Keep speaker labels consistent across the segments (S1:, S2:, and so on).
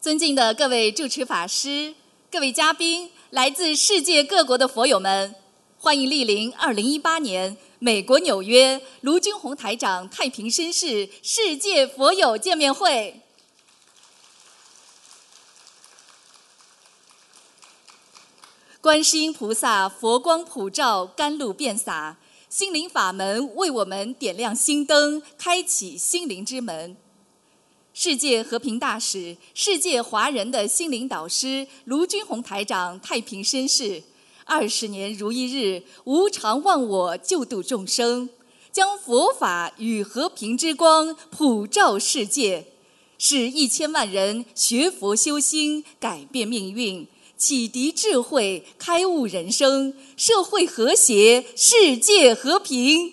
S1: 尊敬的各位主持法师、各位嘉宾、来自世界各国的佛友们，欢迎莅临二零一八年美国纽约卢军宏台长太平绅士世界佛友见面会。观世音菩萨佛光普照，甘露遍洒，心灵法门为我们点亮心灯，开启心灵之门。世界和平大使、世界华人的心灵导师卢军宏台长太平绅士，二十年如一日，无常忘我，救度众生，将佛法与和平之光普照世界，使一千万人学佛修心，改变命运。启迪智慧，开悟人生，社会和谐，世界和平。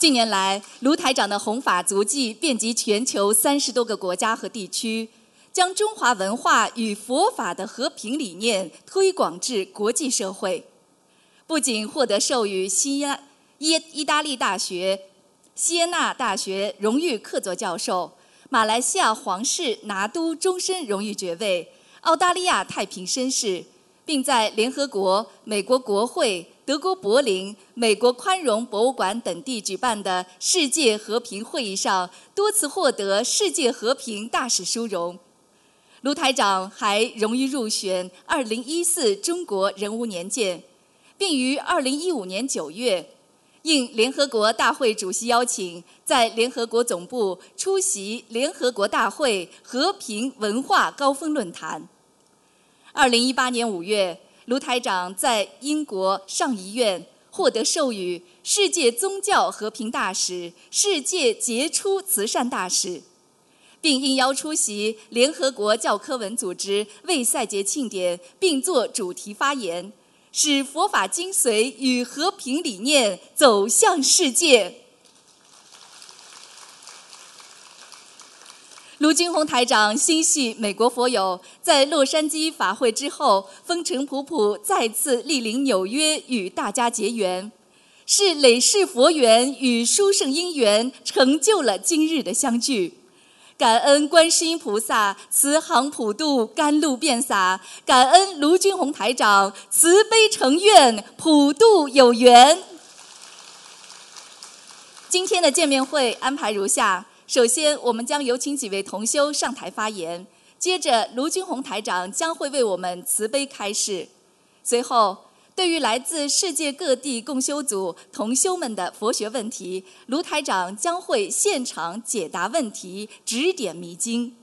S1: 近年来，卢台长的弘法足迹遍及全球三十多个国家和地区，将中华文化与佛法的和平理念推广至国际社会。不仅获得授予西安意意大利大学、锡耶纳大学荣誉客座教授。马来西亚皇室拿督终身荣誉爵位，澳大利亚太平绅士，并在联合国、美国国会、德国柏林、美国宽容博物馆等地举办的世界和平会议上多次获得世界和平大使殊荣。卢台长还荣誉入选2014中国人物年鉴，并于2015年9月。应联合国大会主席邀请，在联合国总部出席联合国大会和平文化高峰论坛。二零一八年五月，卢台长在英国上议院获得授予世界宗教和平大使、世界杰出慈善大使，并应邀出席联合国教科文组织为赛节庆典，并作主题发言。使佛法精髓与和平理念走向世界。卢军宏台长心系美国佛友，在洛杉矶法会之后，风尘仆仆再次莅临纽约与大家结缘，是累世佛缘与殊胜因缘，成就了今日的相聚。感恩观世音菩萨慈航普渡，甘露遍洒；感恩卢军宏台长慈悲成愿，普渡有缘。今天的见面会安排如下：首先，我们将有请几位同修上台发言；接着，卢军宏台长将会为我们慈悲开示；随后。对于来自世界各地共修组同修们的佛学问题，卢台长将会现场解答问题，指点迷津。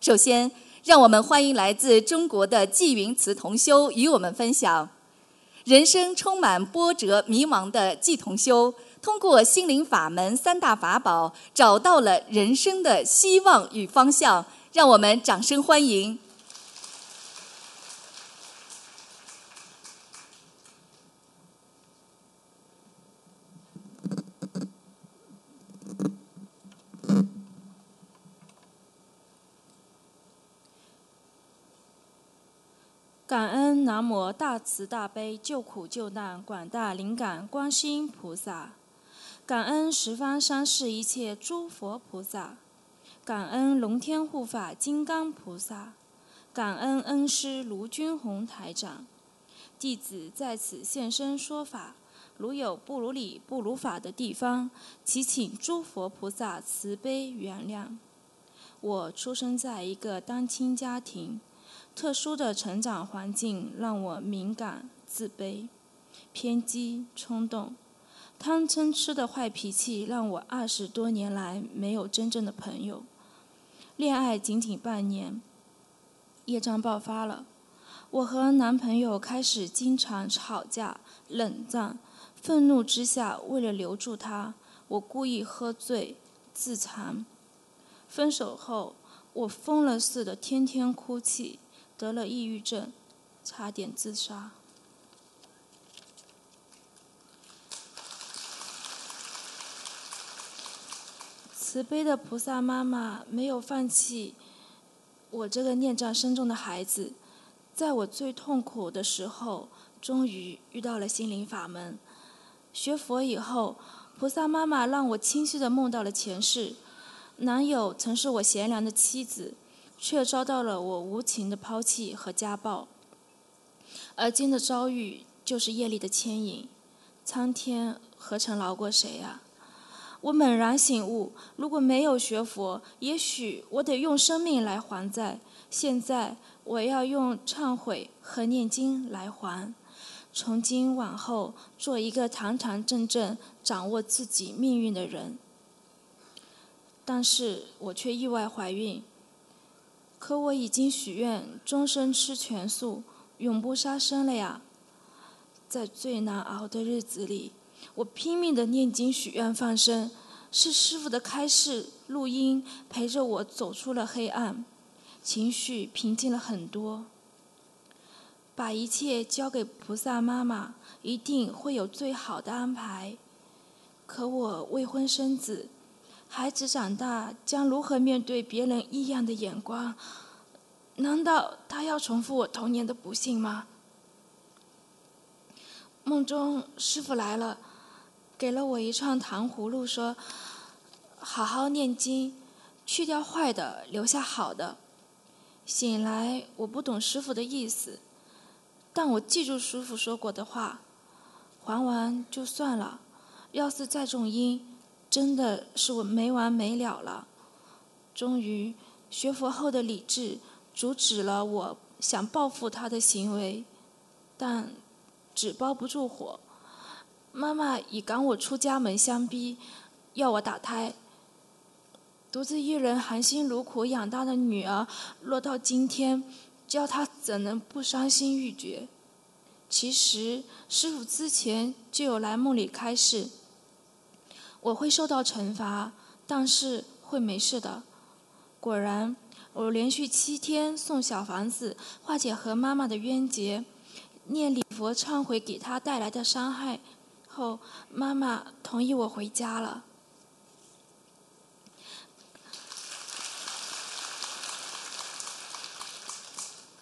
S1: 首先，让我们欢迎来自中国的纪云慈同修与我们分享：人生充满波折、迷茫的纪同修，通过心灵法门三大法宝，找到了人生的希望与方向。让我们掌声欢迎。
S2: 感恩南无大慈大悲救苦救难广大灵感观世音菩萨，感恩十方三世一切诸佛菩萨，感恩龙天护法金刚菩萨，感恩恩师卢军宏台长，弟子在此现身说法，如有不如理不如法的地方，祈请诸佛菩萨慈悲原谅。我出生在一个单亲家庭。特殊的成长环境让我敏感、自卑、偏激、冲动，贪嗔痴的坏脾气让我二十多年来没有真正的朋友。恋爱仅仅半年，业障爆发了，我和男朋友开始经常吵架、冷战。愤怒之下，为了留住他，我故意喝醉、自残。分手后，我疯了似的天天哭泣。得了抑郁症，差点自杀。慈悲的菩萨妈妈没有放弃我这个念障深重的孩子，在我最痛苦的时候，终于遇到了心灵法门。学佛以后，菩萨妈妈让我清晰的梦到了前世，男友曾是我贤良的妻子，却遭到了我无情的抛弃和家暴。而今的遭遇就是业力的牵引，苍天何曾饶过谁呀？我猛然醒悟，如果没有学佛，也许我得用生命来还债。现在我要用忏悔和念经来还。从今往后，做一个堂堂正正掌握自己命运的人。但是我却意外怀孕。可我已经许愿终身吃全素，永不杀生了呀。在最难熬的日子里。我拼命的念经许愿放生，是师傅的开示录音陪着我走出了黑暗，情绪平静了很多。把一切交给菩萨妈妈，一定会有最好的安排。可我未婚生子，孩子长大将如何面对别人异样的眼光？难道他要重复我童年的不幸吗？梦中师傅来了。给了我一串糖葫芦，说：“好好念经，去掉坏的，留下好的。”醒来，我不懂师傅的意思，但我记住师傅说过的话：“还完就算了，要是再种因，真的是我没完没了了。”终于，学佛后的理智阻止了我想报复他的行为，但纸包不住火。妈妈以赶我出家门相逼，要我打胎。独自一人含辛茹苦养大的女儿，落到今天，叫她怎能不伤心欲绝？其实师傅之前就有来梦里开示，我会受到惩罚，但是会没事的。果然，我连续七天送小房子，化解和妈妈的冤结，念礼佛忏悔给他带来的伤害。后，妈妈同意我回家了。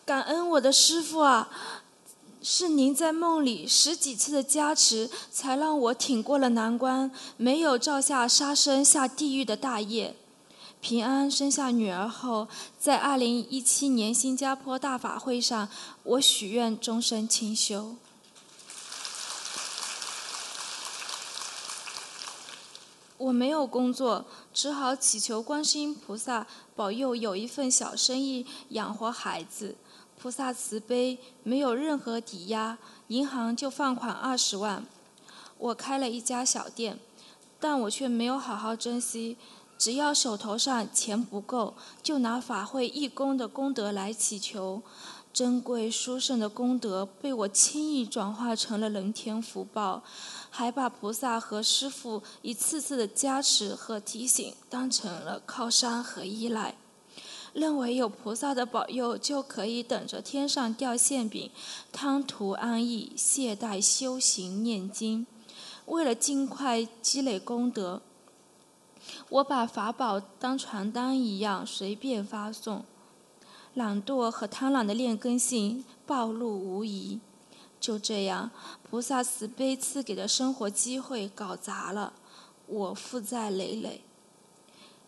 S2: 感恩我的师傅啊，是您在梦里十几次的加持，才让我挺过了难关，没有造下杀生下地狱的大业。平安生下女儿后，在二零一七年新加坡大法会上，我许愿终身清修。我没有工作，只好祈求观世音菩萨保佑有一份小生意养活孩子。菩萨慈悲，没有任何抵押，银行就放款二十万。我开了一家小店，但我却没有好好珍惜。只要手头上钱不够，就拿法会义工的功德来祈求。珍贵殊胜的功德被我轻易转化成了人天福报。还把菩萨和师父一次次的加持和提醒当成了靠山和依赖，认为有菩萨的保佑就可以等着天上掉馅饼，贪图安逸，懈怠修行念经。为了尽快积累功德，我把法宝当传单一样随便发送，懒惰和贪婪的劣根性暴露无遗。就这样，菩萨慈悲赐给的生活机会搞砸了，我负债累累。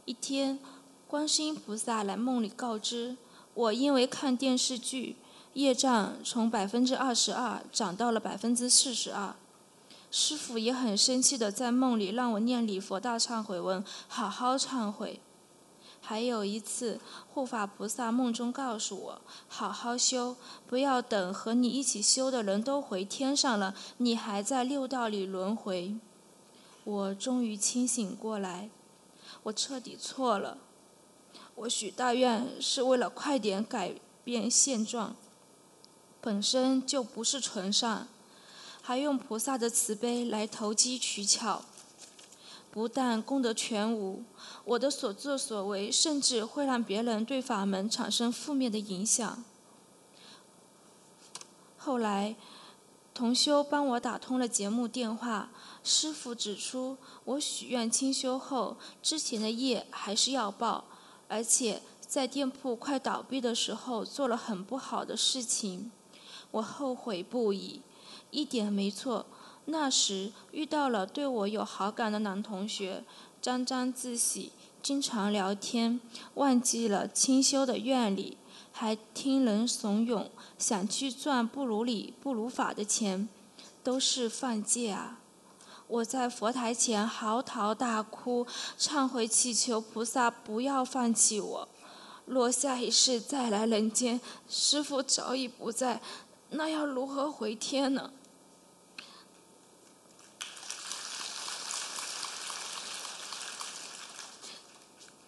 S2: 一天，观世音菩萨来梦里告知我，因为看电视剧，业障从百分之二十二涨到了百分之四十二。师傅也很生气的在梦里让我念礼佛大忏悔文，好好忏悔。还有一次，护法菩萨梦中告诉我：“好好修，不要等和你一起修的人都回天上了，你还在六道里轮回。”我终于清醒过来，我彻底错了。我许大愿是为了快点改变现状，本身就不是纯善，还用菩萨的慈悲来投机取巧。不但功德全无，我的所作所为甚至会让别人对法门产生负面的影响。后来，同修帮我打通了节目电话，师傅指出，我许愿清修后，之前的业还是要报，而且在店铺快倒闭的时候做了很不好的事情，我后悔不已，一点没错。那时遇到了对我有好感的男同学，沾沾自喜，经常聊天，忘记了清修的愿理，还听人怂恿，想去赚不如理、不如法的钱，都是犯戒啊！我在佛台前嚎啕大哭，忏悔祈求菩萨不要放弃我。若下一世再来人间，师傅早已不在，那要如何回天呢？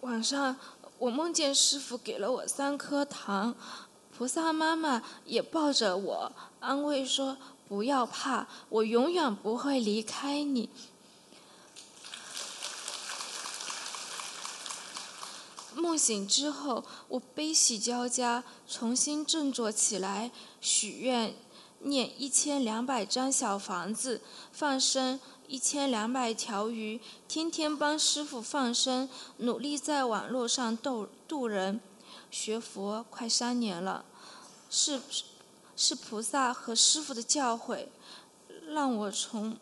S2: 晚上，我梦见师傅给了我三颗糖，菩萨妈妈也抱着我，安慰说：“不要怕，我永远不会离开你。”梦醒之后，我悲喜交加，重新振作起来，许愿念一千两百张小房子，放生一千两百条鱼，天天帮师傅放生，努力在网络上渡渡人。学佛快三年了，是是菩萨和师傅的教诲，让我从。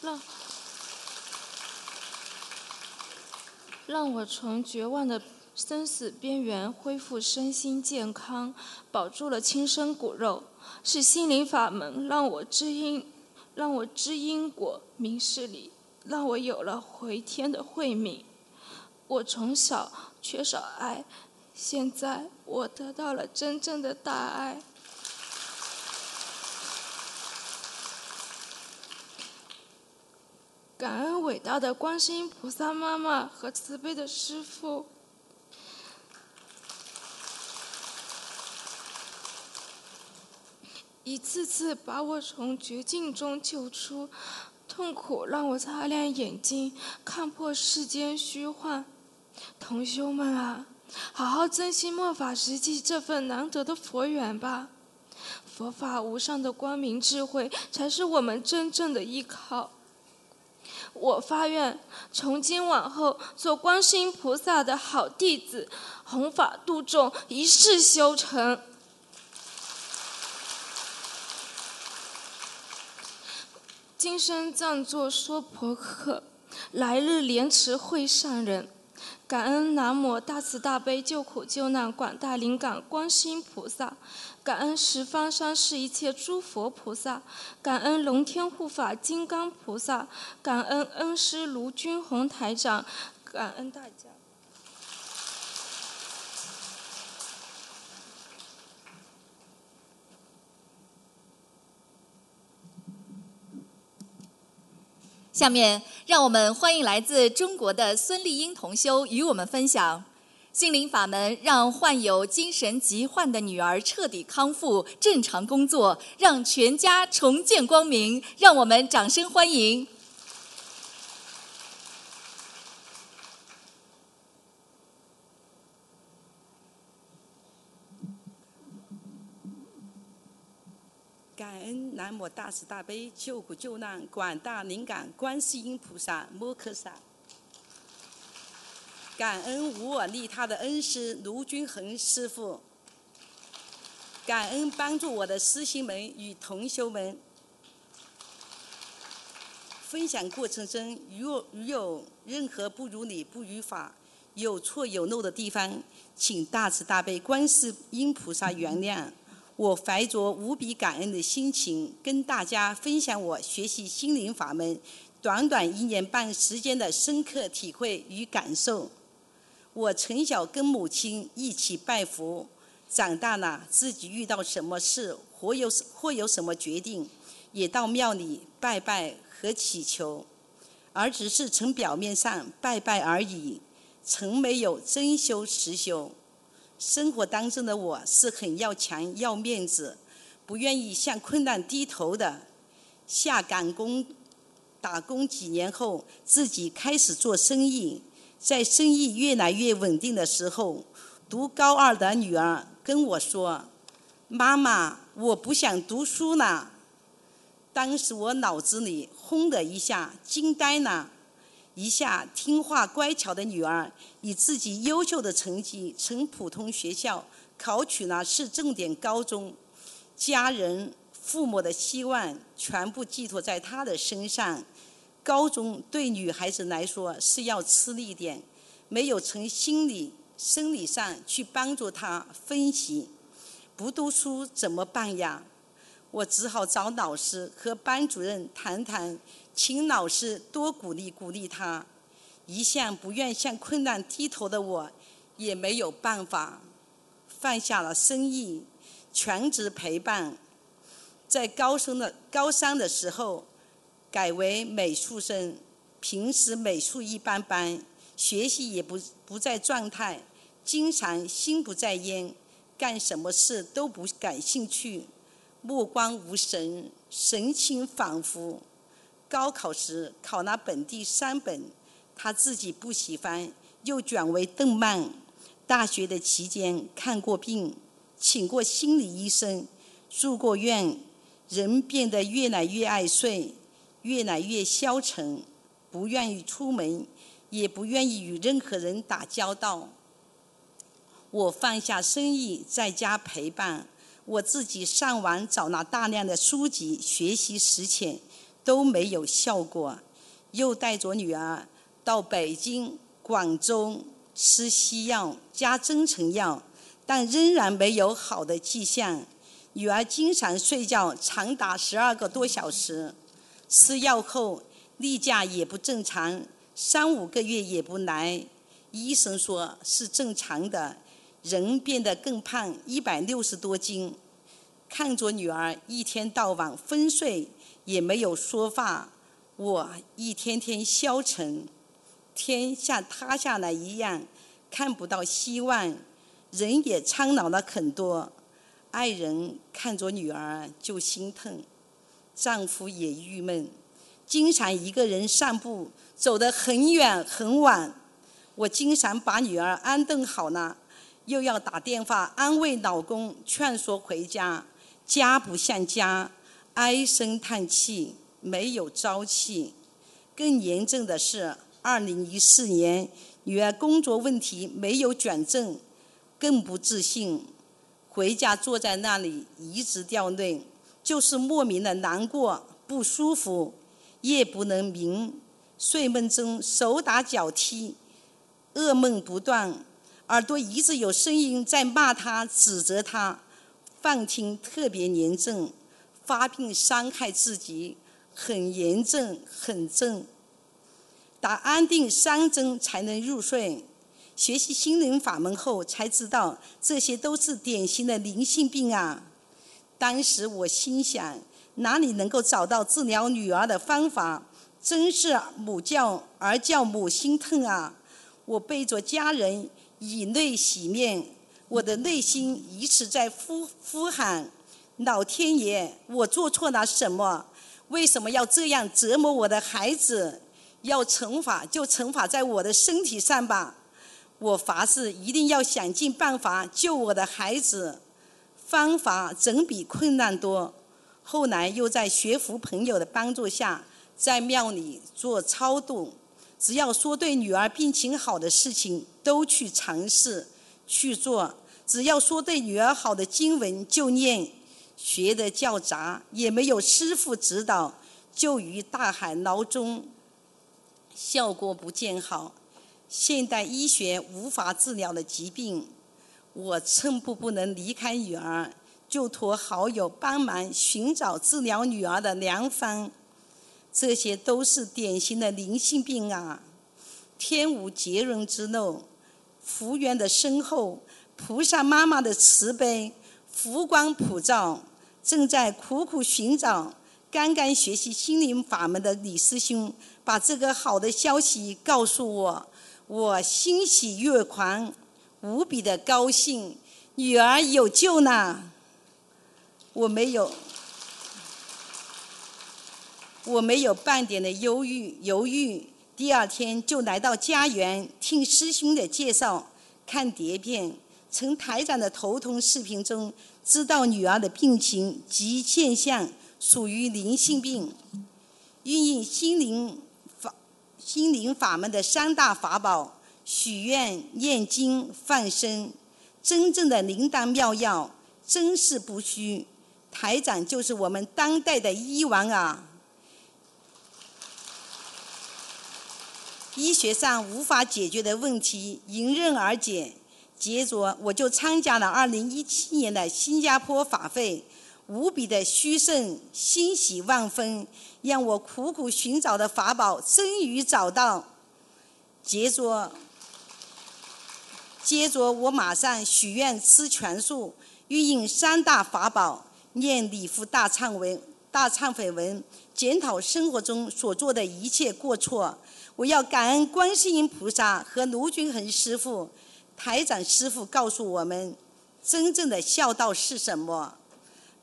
S2: 让让我从绝望的生死边缘恢复身心健康，保住了亲生骨肉。是心灵法门让我知因，让我知因果明事理，让我有了回天的慧命。我从小缺少爱，现在我得到了真正的大爱。感恩伟大的观世音菩萨妈妈和慈悲的师父，一次次把我从绝境中救出，痛苦让我擦亮眼睛，看破世间虚幻。同修们啊，好好珍惜末法时期这份难得的佛缘吧！佛法无上的光明智慧，才是我们真正的依靠。我发愿，从今往后做观世音菩萨的好弟子，弘法度众，一世修成。今生暂作说婆客，来日莲池会上人。感恩南无大慈大悲救苦救难广大灵感观世音菩萨。感恩十方三世一切诸佛菩萨，感恩龙天护法金刚菩萨，感恩恩师卢军宏台长，感恩大家。
S1: 下面，让我们欢迎来自中国的孙丽英同修与我们分享。心灵法门让患有精神疾患的女儿彻底康复、正常工作，让全家重见光明。让我们掌声欢迎！
S3: 感恩南无大慈大悲救苦救难广大灵感观世音菩萨摩诃萨。感恩无我利他的恩师卢军恒师傅，感恩帮助我的师兄们与同修们。分享过程中，如如有任何不如理、不如法、有错有漏的地方，请大慈大悲观世音菩萨原谅。我怀着无比感恩的心情，跟大家分享我学习心灵法门短短一年半时间的深刻体会与感受。我从小跟母亲一起拜佛，长大了自己遇到什么事或有或有什么决定，也到庙里拜拜和祈求，而只是从表面上拜拜而已，从没有真修实修。生活当中的我是很要强要面子，不愿意向困难低头的。下岗工打工几年后，自己开始做生意。在生意越来越稳定的时候，读高二的女儿跟我说：“妈妈，我不想读书了。”当时我脑子里轰的一下，惊呆了。一下听话乖巧的女儿，以自己优秀的成绩从普通学校考取了市重点高中，家人父母的希望全部寄托在他的身上。高中对女孩子来说是要吃力点，没有从心理、生理上去帮助她分析。不读书怎么办呀？我只好找老师和班主任谈谈，请老师多鼓励鼓励他。一向不愿向困难低头的我，也没有办法，放下了生意，全职陪伴。在高升的高三的时候，改为美术生，平时美术一般般，学习也不不在状态，经常心不在焉，干什么事都不感兴趣。目光无神，神情恍惚。高考时考了本地三本，他自己不喜欢，又转为动漫。大学的期间看过病，请过心理医生，住过院，人变得越来越爱睡，越来越消沉，不愿意出门，也不愿意与任何人打交道。我放下生意，在家陪伴。我自己上网找了大量的书籍学习实践，都没有效果。又带着女儿到北京、广州吃西药加增成药，但仍然没有好的迹象。女儿经常睡觉长达十二个多小时，吃药后例假也不正常，三五个月也不来。医生说是正常的。人变得更胖，一百六十多斤。看着女儿一天到晚昏睡，也没有说话，我一天天消沉，天像塌下来一样，看不到希望，人也苍老了很多。爱人看着女儿就心疼，丈夫也郁闷，经常一个人散步，走得很远很晚。我经常把女儿安顿好了。又要打电话安慰老公，劝说回家，家不像家，唉声叹气，没有朝气。更严重的是，二零一四年女儿工作问题没有转正，更不自信，回家坐在那里一直掉泪，就是莫名的难过、不舒服，夜不能眠，睡梦中手打脚踢，噩梦不断。耳朵一直有声音在骂他、指责他，放听特别严重，发病伤害自己，很严重，很重。打安定三针才能入睡。学习心灵法门后才知道，这些都是典型的灵性病啊！当时我心想，哪里能够找到治疗女儿的方法？真是母教儿教母心疼啊！我背着家人。以泪洗面，我的内心一直在呼呼喊：“老天爷，我做错了什么？为什么要这样折磨我的孩子？要惩罚就惩罚在我的身体上吧！我发誓一定要想尽办法救我的孩子。方法总比困难多。后来又在学佛朋友的帮助下，在庙里做超度。”只要说对女儿病情好的事情，都去尝试去做；只要说对女儿好的经文就念，学的较杂，也没有师傅指导，就于大海捞针，效果不见好。现代医学无法治疗的疾病，我寸步不能离开女儿，就托好友帮忙寻找治疗女儿的良方。这些都是典型的灵性病啊！天无绝人之路，福缘的深厚，菩萨妈妈的慈悲，浮光普照。正在苦苦寻找，刚刚学习心灵法门的李师兄，把这个好的消息告诉我，我欣喜若狂，无比的高兴，女儿有救了。我没有。我没有半点的忧郁犹豫，第二天就来到家园，听师兄的介绍，看碟片，从台长的头痛视频中知道女儿的病情及现象属于灵性病，运用心灵法心灵法门的三大法宝：许愿、念经、放生，真正的灵丹妙药，真是不虚。台长就是我们当代的医王啊！医学上无法解决的问题迎刃而解，接着我就参加了2017年的新加坡法会，无比的虚胜，欣喜万分，让我苦苦寻找的法宝终于找到。接着，接着我马上许愿吃全素，运用三大法宝，念礼佛大忏文、大忏悔文，检讨生活中所做的一切过错。我要感恩观世音菩萨和卢军恒师傅、台长师傅告诉我们，真正的孝道是什么？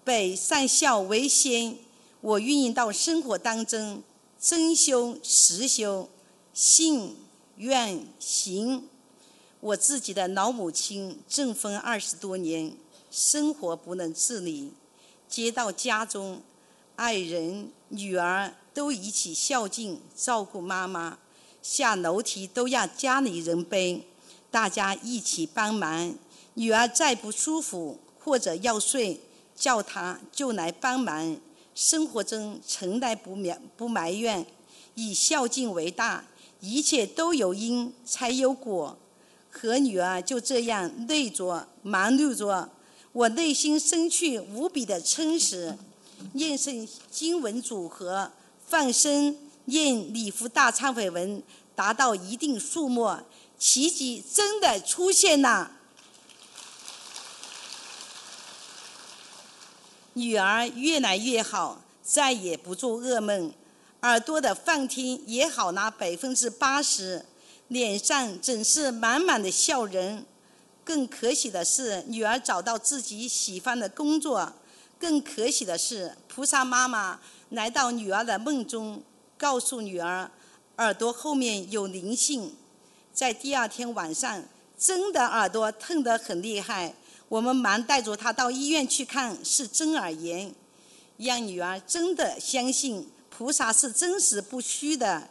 S3: 百善孝为先，我运用到生活当中，真修实修，信愿行。我自己的老母亲中风二十多年，生活不能自理，接到家中，爱人、女儿都一起孝敬照顾妈妈。下楼梯都要家里人背，大家一起帮忙。女儿再不舒服或者要睡，叫她就来帮忙。生活中从来不埋不埋怨，以孝敬为大，一切都有因才有果。和女儿就这样累着忙碌着，我内心深处无比的充实。念诵经文组合，放生。念礼佛大忏悔文达到一定数目，奇迹真的出现了。女儿越来越好，再也不做噩梦，耳朵的放听也好了百分之八十，脸上总是满满的笑容。更可喜的是，女儿找到自己喜欢的工作。更可喜的是，菩萨妈妈来到女儿的梦中。告诉女儿，耳朵后面有灵性。在第二天晚上，真的耳朵痛得很厉害，我们忙带着她到医院去看，是真耳炎。让女儿真的相信菩萨是真实不虚的。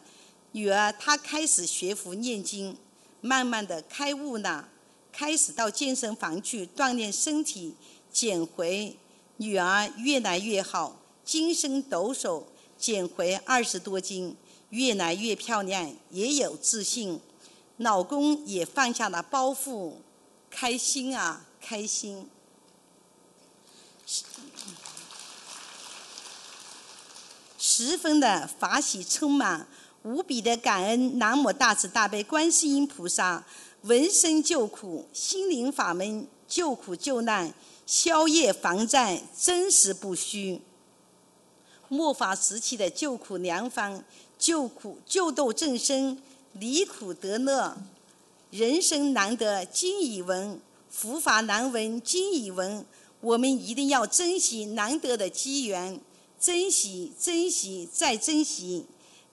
S3: 女儿她开始学佛念经，慢慢的开悟了，开始到健身房去锻炼身体，减肥。女儿越来越好，精神抖擞。减回二十多斤，越来越漂亮，也有自信。老公也放下了包袱，开心啊，开心！十分的法喜充满，无比的感恩南无大慈大悲观世音菩萨，闻声救苦，心灵法门救苦救难，消业防灾，真实不虚。末法时期的救苦良方，救苦救度众生，离苦得乐。人生难得今已闻，佛法难闻今已闻。我们一定要珍惜难得的机缘，珍惜、珍惜再珍惜。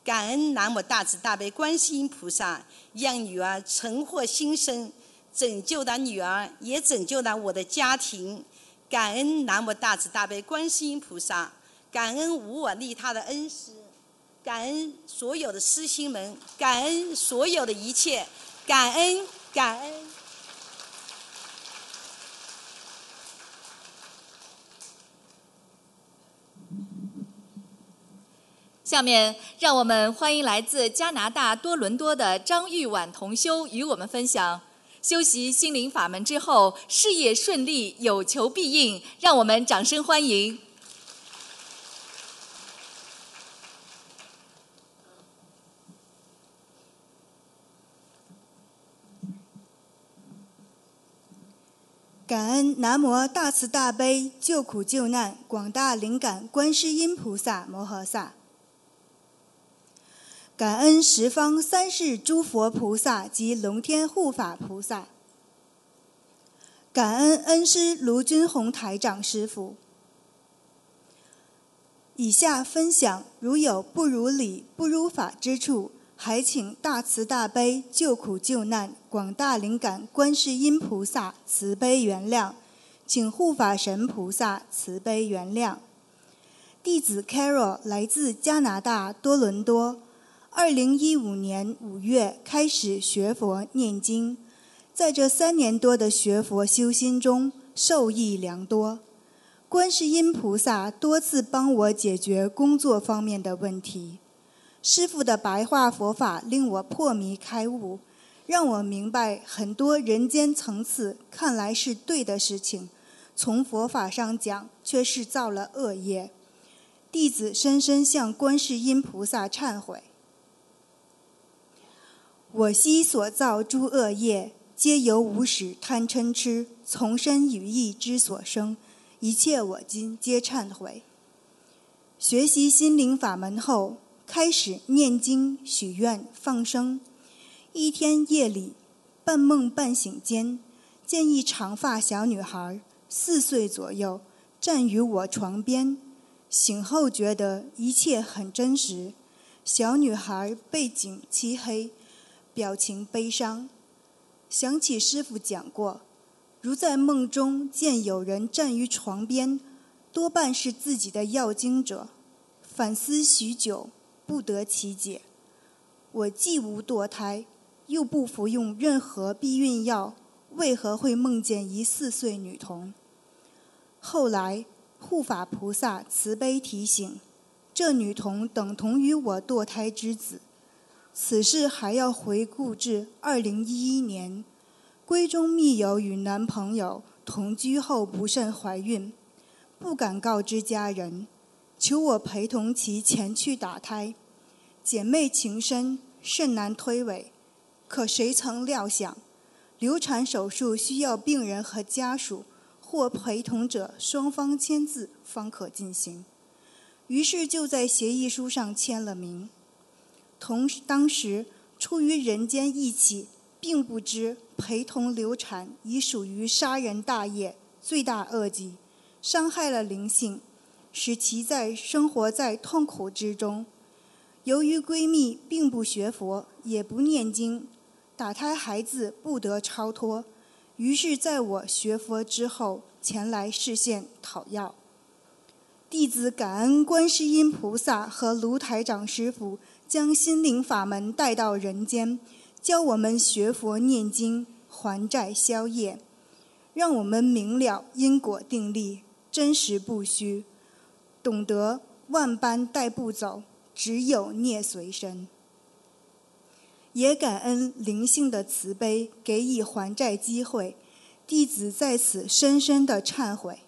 S3: 感恩南无大慈大悲观世音菩萨，让女儿重获新生，拯救了女儿，也拯救了我的家庭。感恩南无大慈大悲观世音菩萨。感恩无我利他的恩师，感恩所有的师兄们，感恩所有的一切，感恩感恩。
S1: 下面，让我们欢迎来自加拿大多伦多的张玉婉同修与我们分享：修习心灵法门之后，事业顺利，有求必应。让我们掌声欢迎。
S4: 感恩南无大慈大悲救苦救难广大灵感观世音菩萨摩诃萨，感恩十方三世诸佛菩萨及龙天护法菩萨，感恩恩师卢军宏台长师傅。以下分享，如有不如理、不如法之处。还请大慈大悲救苦救难广大灵感观世音菩萨慈悲原谅，请护法神菩萨慈悲原谅。弟子 Carol 来自加拿大多伦多，二零一五年五月开始学佛念经，在这三年多的学佛修心中受益良多。观世音菩萨多次帮我解决工作方面的问题。师父的白话佛法令我破迷开悟，让我明白很多人间层次看来是对的事情，从佛法上讲却是造了恶业。弟子深深向观世音菩萨忏悔。我昔所造诸恶业，皆由无始贪嗔痴从身语意之所生，一切我今皆忏悔。学习心灵法门后，开始念经、许愿、放生。一天夜里，半梦半醒间，见一长发小女孩，四岁左右，站于我床边。醒后觉得一切很真实，小女孩背景漆黑，表情悲伤。想起师傅讲过，如在梦中见有人站于床边，多半是自己的要经者。反思许久，不得其解。我既无堕胎，又不服用任何避孕药，为何会梦见一四岁女童？后来。护法菩萨慈悲提醒：这女童等同于我堕胎之子。此事还要回顾至二零一一年，闺中密友与男朋友同居后不慎怀孕，不敢告知家人，求我陪同其前去打胎。姐妹情深，甚难推诿。可谁曾料想，流产手术需要病人和家属。或陪同者双方签字方可进行，于是就在协议书上签了名。同当时出于人间义气，并不知陪同流产已属于杀人大业，罪大恶极，伤害了灵性，使其在生活在痛苦之中。由于闺蜜并不学佛，也不念经，打胎孩子不得超脱。于是，在我学佛之后，前来示现讨要。弟子感恩观世音菩萨和卢台长师傅将心灵法门带到人间，教我们学佛念经、还债消业，让我们明了因果定力，真实不虚，懂得万般带不走，只有孽随身。也感恩灵性的慈悲，给予还债机会，弟子在此深深的忏悔，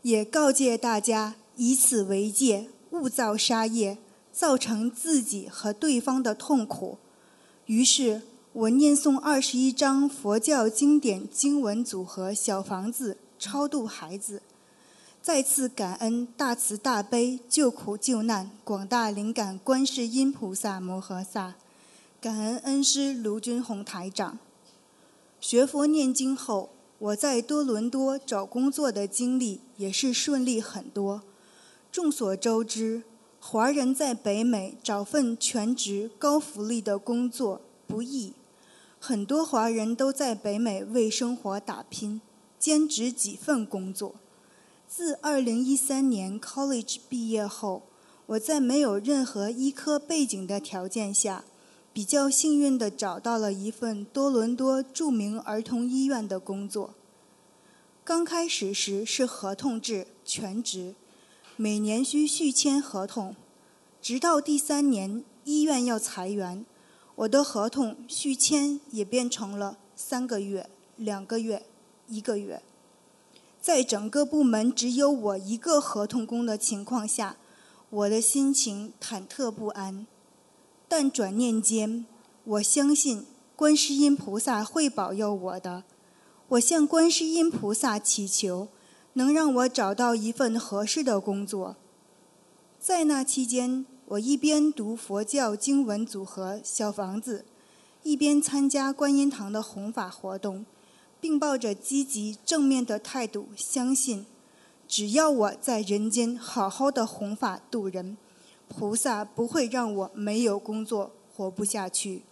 S4: 也告诫大家以此为戒，勿造杀业，造成自己和对方的痛苦。于是我念诵二十一章佛教经典经文组合小房子，超度孩子。再次感恩大慈大悲救苦救难广大灵感观世音菩萨摩诃萨，感恩恩师卢军宏台长。学佛念经后，我在多伦多找工作的经历也是顺利很多。众所周知，华人在北美找份全职高福利的工作不易，很多华人都在北美为生活打拼，兼职几份工作。自2013年 college 毕业后，我在没有任何医科背景的条件下，比较幸运地找到了一份多伦多著名儿童医院的工作。刚开始时是合同制全职，每年需续签合同，直到第三年医院要裁员，我的合同续签也变成了三个月、两个月、一个月。在整个部门只有我一个合同工的情况下，我的心情忐忑不安。但转念间，我相信观世音菩萨会保佑我的。我向观世音菩萨祈求，能让我找到一份合适的工作。在那期间，我一边读佛教经文组合小房子，一边参加观音堂的弘法活动。并抱着积极正面的态度，相信只要我在人间好好的弘法度人，菩萨不会让我没有工作活不下去。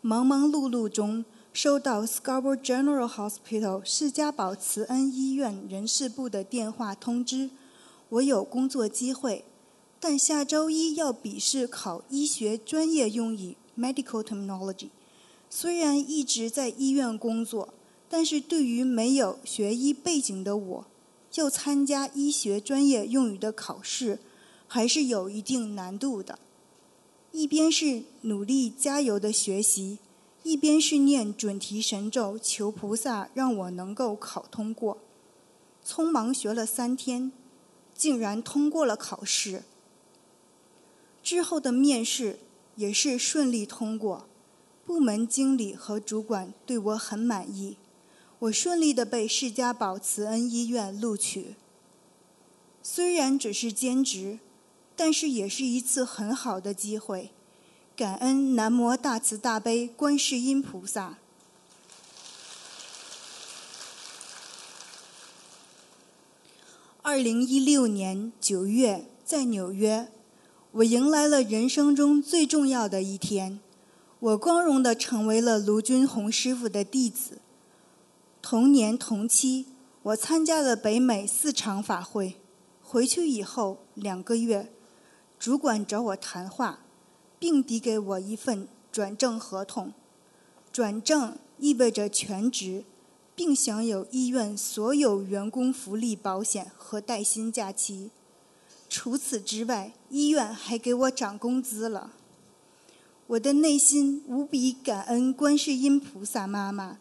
S4: 忙忙碌碌中，收到 Scarborough General Hospital 释迦堡慈恩医院人事部的电话通知，我有工作机会，但下周一要笔试考医学专业用语 （Medical Terminology）。虽然一直在医院工作，但是对于没有学医背景的我，要参加医学专业用语的考试，还是有一定难度的。一边是努力加油的学习，一边是念准提神咒，求菩萨让我能够考通过。匆忙学了三天，竟然通过了考试。之后的面试也是顺利通过，部门经理和主管对我很满意，我顺利的被释迦宝慈恩医院录取。虽然只是兼职，但是也是一次很好的机会。感恩南无大慈大悲观世音菩萨。二零一六年九月，在纽约。我迎来了人生中最重要的一天，我光荣地成为了卢军红师傅的弟子。同年同期，我参加了北美四场法会。回去以后两个月，主管找我谈话，并递给我一份转正合同。转正意味着全职，并享有医院所有员工福利保险和带薪假期。除此之外，医院还给我涨工资了。我的内心无比感恩观世音菩萨妈妈，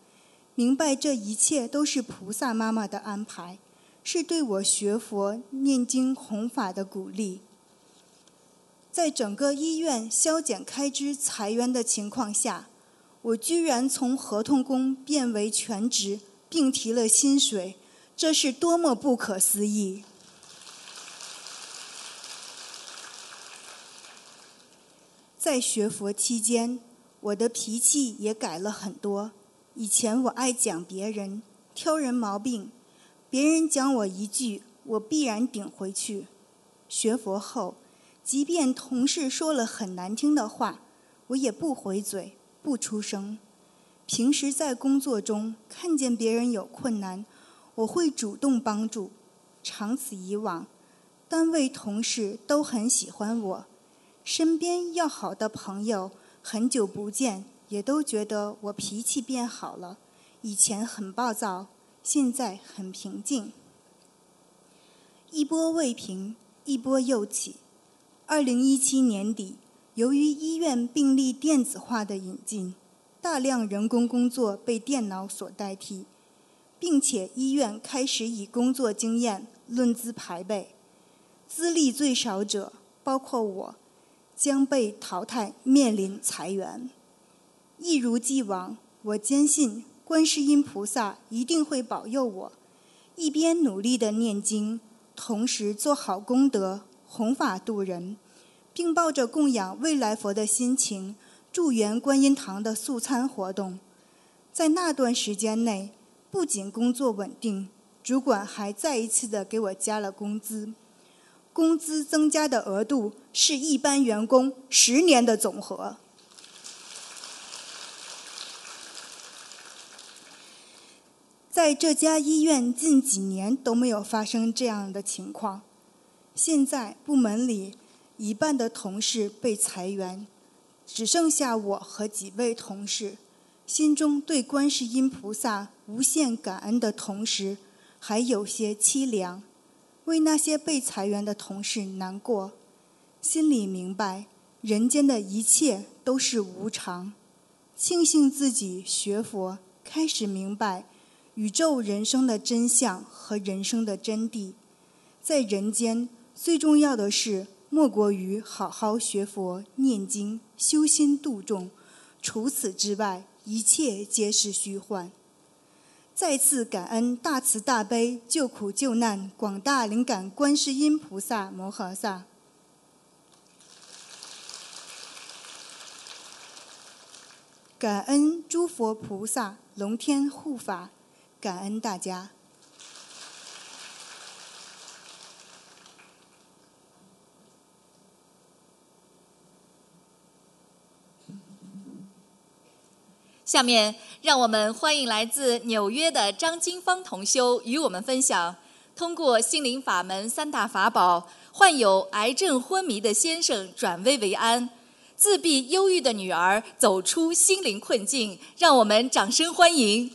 S4: 明白这一切都是菩萨妈妈的安排，是对我学佛、念经、弘法的鼓励。在整个医院削减开支、裁员的情况下，我居然从合同工变为全职，并提了薪水，这是多么不可思议！在学佛期间，我的脾气也改了很多。以前我爱讲别人，挑人毛病，别人讲我一句，我必然顶回去。学佛后，即便同事说了很难听的话，我也不回嘴，不出声。平时在工作中看见别人有困难，我会主动帮助。长此以往，单位同事都很喜欢我。身边要好的朋友，很久不见，也都觉得我脾气变好了。以前很暴躁，现在很平静。一波未平，一波又起。二零一七年底，由于医院病历电子化的引进，大量人工工作被电脑所代替，并且医院开始以工作经验论资排辈，资历最少者，包括我。将被淘汰，面临裁员。一如既往，我坚信观世音菩萨一定会保佑我，一边努力的念经，同时做好功德，弘法度人，并抱着供养未来佛的心情，助缘观音堂的素餐活动。在那段时间内，不仅工作稳定，主管还再一次的给我加了工资。工资增加的额度是一般员工十年的总和。在这家医院近几年都没有发生这样的情况。现在部门里一半的同事被裁员，只剩下我和几位同事，心中对观世音菩萨无限感恩的同时，还有些凄凉。为那些被裁员的同事难过，心里明白人间的一切都是无常，庆幸自己学佛，开始明白宇宙人生的真相和人生的真谛。在人间，最重要的是莫过于好好学佛、念经、修心度众，除此之外，一切皆是虚幻。再次感恩大慈大悲救苦救难广大灵感观世音菩萨摩诃萨，感恩诸佛菩萨龙天护法，感恩大家。
S1: 下面，让我们欢迎来自纽约的张金芳同修与我们分享：通过心灵法门三大法宝，患有癌症昏迷的先生转危为安，自闭忧郁的女儿走出心灵困境，让我们掌声欢迎。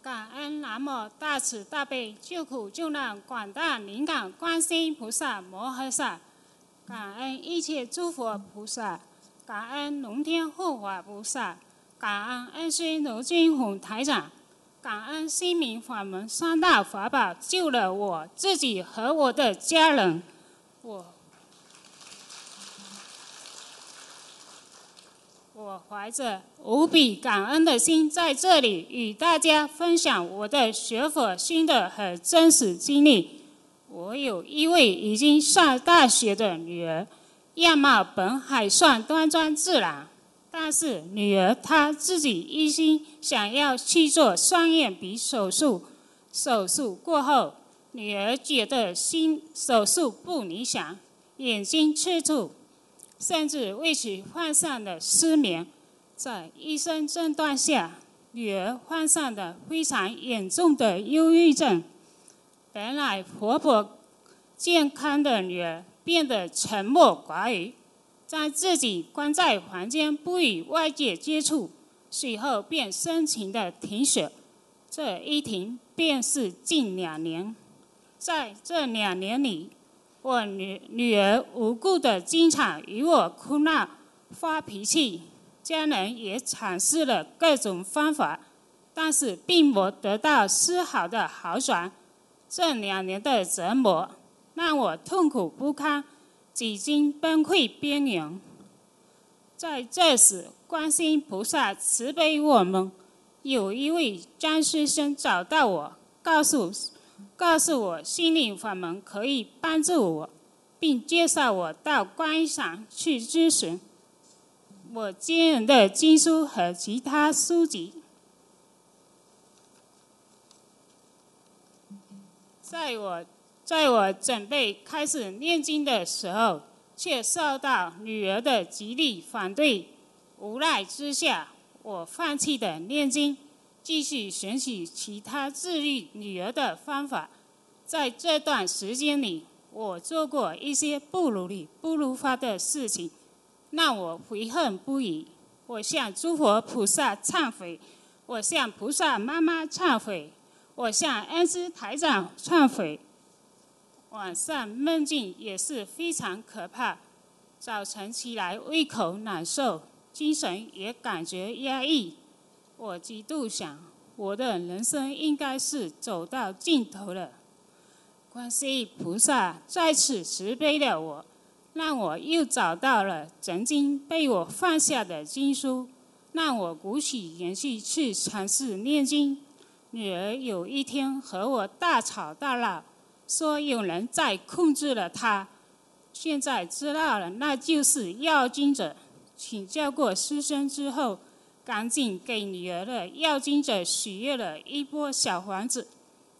S5: 感恩南无大慈大悲救苦救难广大灵感观世音菩萨摩诃萨，感恩一切诸佛菩萨，感恩龙天护法菩萨，感恩恩师卢军宏台长，感恩心明法门三大法宝救了我自己和我的家人，我。我怀着无比感恩的心，在这里与大家分享我的学佛心得和真实经历。我有一位已经上大学的女儿，样貌本还算端庄自然，但是女儿她自己一心想要去做双眼皮手术。手术过后，女儿觉得心手术不理想，眼睛吃醋。甚至为此患上了失眠，在医生诊断下，女儿患上了非常严重的忧郁症。本来活泼健康的女儿变得沉默寡语，将自己关在房间不与外界接触，随后便深情的停血。这一停便是近两年，在这两年里。我女女儿无故的经常与我哭闹、发脾气，家人也尝试了各种方法，但是并没得到丝毫的好转。这两年的折磨让我痛苦不堪，几经崩溃边缘。在这时，观世音菩萨慈悲我们，有一位张先生找到我，告诉。告诉我心灵法门可以帮助我，并介绍我到观音山去咨询。我经人的经书和其他书籍，在我在我准备开始念经的时候，却受到女儿的极力反对。无奈之下，我放弃了念经。继续学习其他治愈女儿的方法。在这段时间里，我做过一些不如理、不如法的事情，让我悔恨不已。我向诸佛菩萨忏悔，我向菩萨妈妈忏悔，我向恩师台长忏悔。晚上梦境也是非常可怕，早晨起来胃口难受，精神也感觉压抑。我极度想，我的人生应该是走到尽头了。观世音菩萨再次慈悲了我，让我又找到了曾经被我放下的经书，让我鼓起勇气去尝试念经。女儿有一天和我大吵大闹，说有人在控制了她。现在知道了，那就是要经者。请教过师生之后。赶紧给女儿的要经者许愿了一波小房子，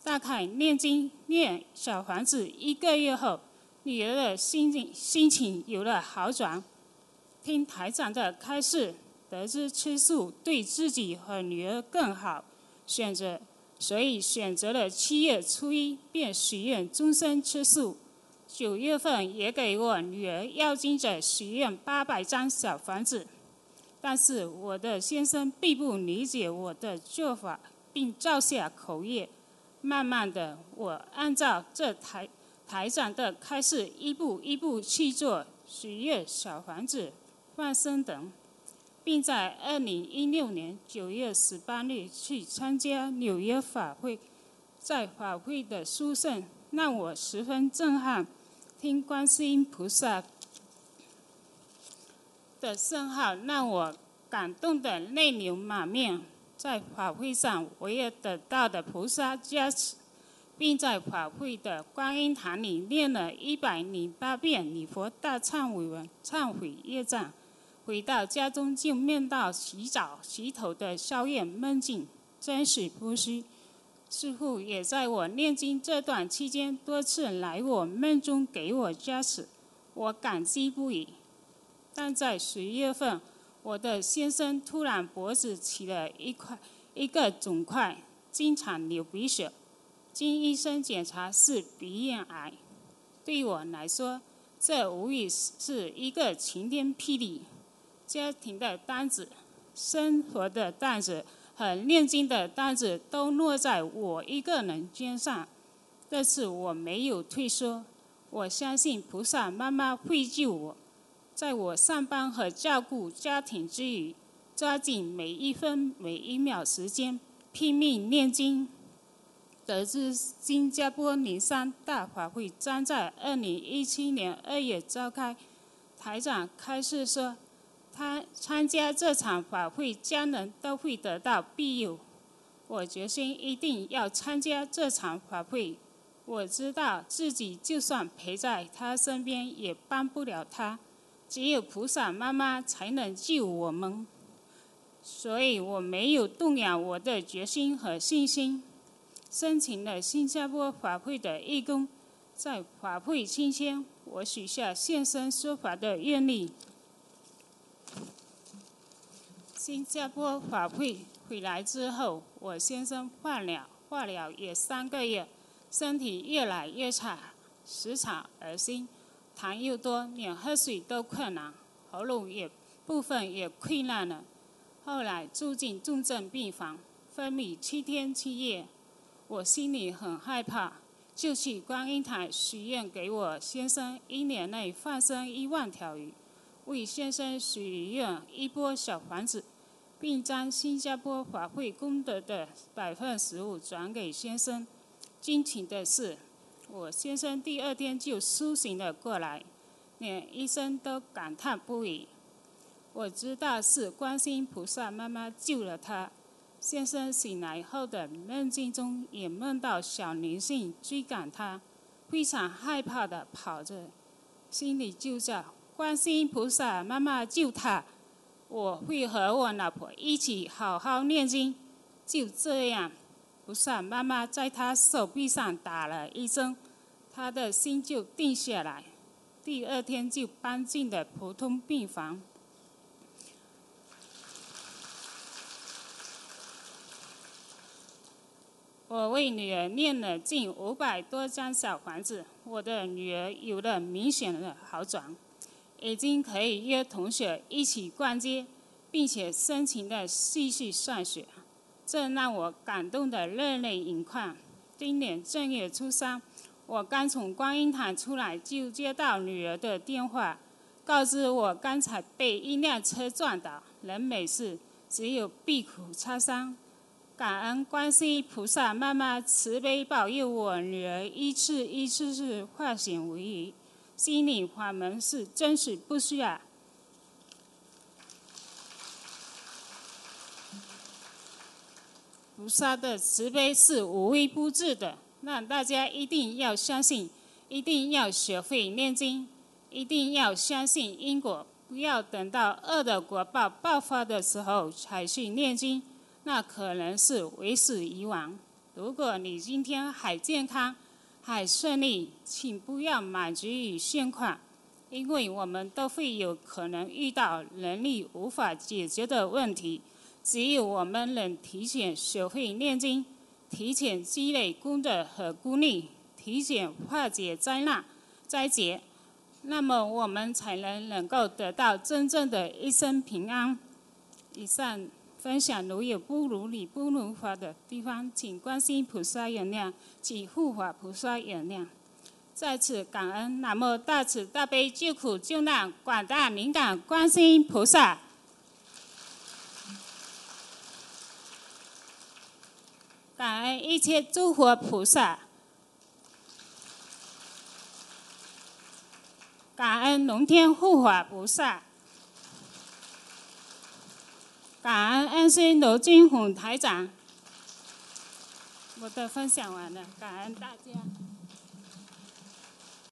S5: 大概念经念小房子一个月后，女儿的心情心情有了好转。听台长的开示，得知吃素对自己和女儿更好，选择所以选择了七月初一便许愿终身吃素。九月份也给我女儿要经者许愿八百张小房子。但是我的先生并不理解我的做法，并照下口业。慢慢的，我按照这台台长的开示，一步一步去做许愿小房子、放生等，并在二零一六年九月十八日去参加纽约法会。在法会的殊胜让我十分震撼，听观世音菩萨。的圣号让我感动的泪流满面，在法会上我也得到的菩萨加持，并在法会的观音堂里念了一百零八遍礼佛大忏悔文，忏悔业障。回到家中就梦到洗澡、洗头的宵夜梦境，真实不虚。师父也在我念经这段期间多次来我梦中给我加持，我感激不已。但在十月份，我的先生突然脖子起了一块一个肿块，经常流鼻血，经医生检查是鼻咽癌。对我来说，这无疑是一个晴天霹雳。家庭的担子、生活的担子和念经的担子都落在我一个人肩上。这次我没有退缩，我相信菩萨妈妈会救我。在我上班和照顾家庭之余，抓紧每一分每一秒时间，拼命念经。得知新加坡灵山大法会将在二零一七年二月召开，台长开示说，他参加这场法会，家人都会得到庇佑。我决心一定要参加这场法会。我知道自己就算陪在他身边，也帮不了他，只有菩萨妈妈才能救我们。所以我没有动摇我的决心和信心。申请了新加坡法会的义工，在法会期间，我许下现身说法的愿力。新加坡法会回来之后，我先生化疗，化疗也三个月，身体越来越差，时常恶心，痰又多，连喝水都困难，喉咙也部分也溃烂了。后来住进重症病房，昏迷七天七夜。我心里很害怕，就去观音台许愿，给我先生一年内放生一万条鱼，为先生许愿一波小房子，并将新加坡法会功德的百分十五转给先生。惊奇的是，我先生第二天就苏醒了过来，连医生都感叹不已。我知道是观世音菩萨妈妈救了他。先生醒来后的梦境中，也梦到小灵性追赶他，非常害怕的跑着，心里就叫观世音菩萨妈妈救他，我会和我老婆一起好好念经。就这样，菩萨妈妈在他手臂上打了一针，他的心就定下来，第二天就搬进了普通病房。我为女儿念了近五百多张小房子，我的女儿有了明显的好转，已经可以约同学一起逛街，并且深情的继续上学，这让我感动的热泪盈眶。今年正月初三，我刚从观音堂出来，就接到女儿的电话，告知我刚才被一辆车撞倒，人没事，只有臂骨擦伤。感恩观世音菩萨妈妈慈悲保佑我女儿一次一次次化险为夷，心灵法门是真实不虚啊！菩萨的慈悲是无微不至的，让大家一定要相信，一定要学会念经，一定要相信因果，不要等到恶的果报爆发的时候才去念经。那可能是为时已晚。如果你今天还健康、还顺利，请不要满足于现况，因为我们都会有可能遇到能力无法解决的问题。只有我们能提前学会念经，提前积累功德和功力，提前化解灾难、灾劫，那么我们才能能够得到真正的一生平安。以上。分享如有不如理、不如法的地方，请观世音菩萨原谅，请护法菩萨原谅。在此感恩南无大慈大悲救苦救难广大灵感观世音菩萨，感恩一切诸佛菩萨，感恩龙天护法菩萨。感恩恩师罗金红台长，我的分享完了，感恩大家。